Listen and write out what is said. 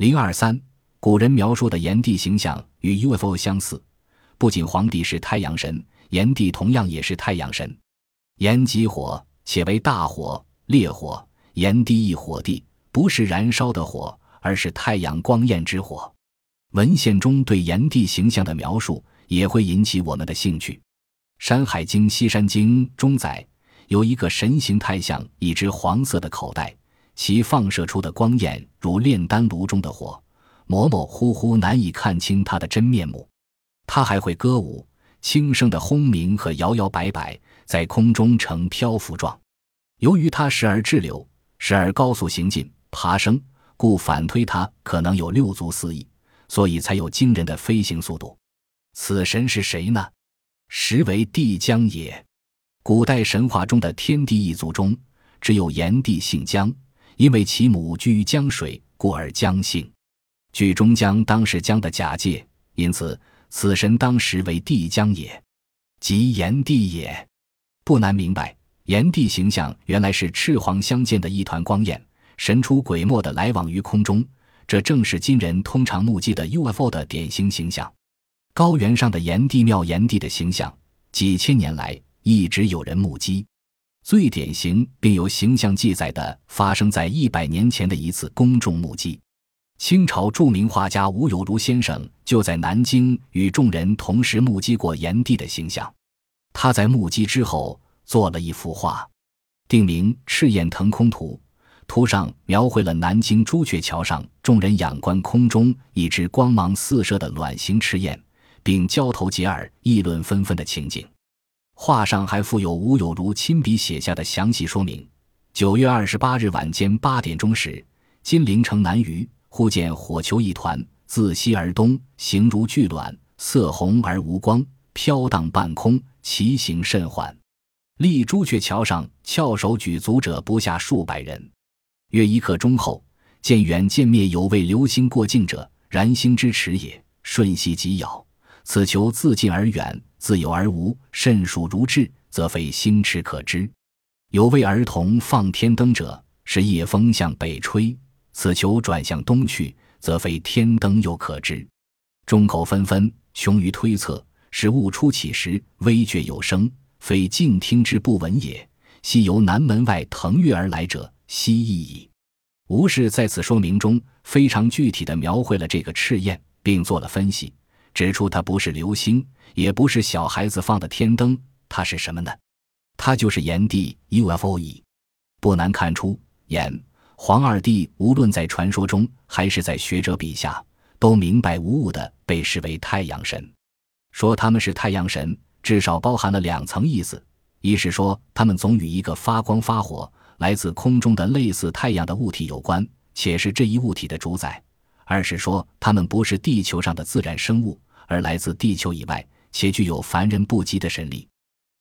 零二三，古人描述的炎帝形象与 UFO 相似，不仅皇帝是太阳神，炎帝同样也是太阳神。炎即火，且为大火、烈火。炎帝亦火帝，不是燃烧的火，而是太阳光焰之火。文献中对炎帝形象的描述也会引起我们的兴趣。《山海经·西山经》中载，有一个神形太像一只黄色的口袋，其放射出的光焰如炼丹炉中的火，模模糊糊难以看清它的真面目。它还会歌舞，轻声的轰鸣和摇摇摆摆，在空中呈漂浮状。由于它时而滞留，时而高速行进、爬升，故反推它可能有六足四翼。所以才有惊人的飞行速度。此神是谁呢？实为帝江也。古代神话中的天地一族中，只有炎帝姓姜，因为其母居于江水，故而江姓。据中江当时江的假借，因此此神当时为帝江也，即炎帝也。不难明白，炎帝形象原来是赤黄相间的一团光焰，神出鬼没的来往于空中。这正是今人通常目击的 UFO 的典型形象。高原上的炎帝庙，炎帝的形象几千年来一直有人目击。最典型并有形象记载的，发生在一百年前的一次公众目击。清朝著名画家吴有如先生就在南京与众人同时目击过炎帝的形象。他在目击之后做了一幅画，定名《赤焰腾空图》。图上描绘了南京朱雀桥上众人仰观空中一只光芒四射的卵形赤焰，并交头接耳议论纷纷的情景。画上还附有吴有如亲笔写下的详细说明：九月二十八日晚间八点钟时，金陵城南隅忽见火球一团自西而东，形如巨卵，色红而无光，飘荡半空，其形甚缓。立朱雀桥上翘首举足者不下数百人。约一刻钟后，见远见灭有位流星过境者，燃星之尺也。瞬息即杳，此球自近而远，自有而无，甚数如至，则非星驰可知。有位儿童放天灯者，是夜风向北吹，此球转向东去，则非天灯又可知。众口纷纷，穷于推测，是物初起时微觉有声，非静听之不闻也。系由南门外腾跃而来者。蜥蜴矣。吴氏在此说明中非常具体地描绘了这个赤焰，并做了分析，指出它不是流星，也不是小孩子放的天灯，它是什么呢？它就是炎帝 UFO 矣。不难看出，炎黄二帝无论在传说中还是在学者笔下，都明白无误的被视为太阳神。说他们是太阳神，至少包含了两层意思：一是说他们总与一个发光发火。来自空中的类似太阳的物体有关，且是这一物体的主宰；二是说它们不是地球上的自然生物，而来自地球以外，且具有凡人不及的神力。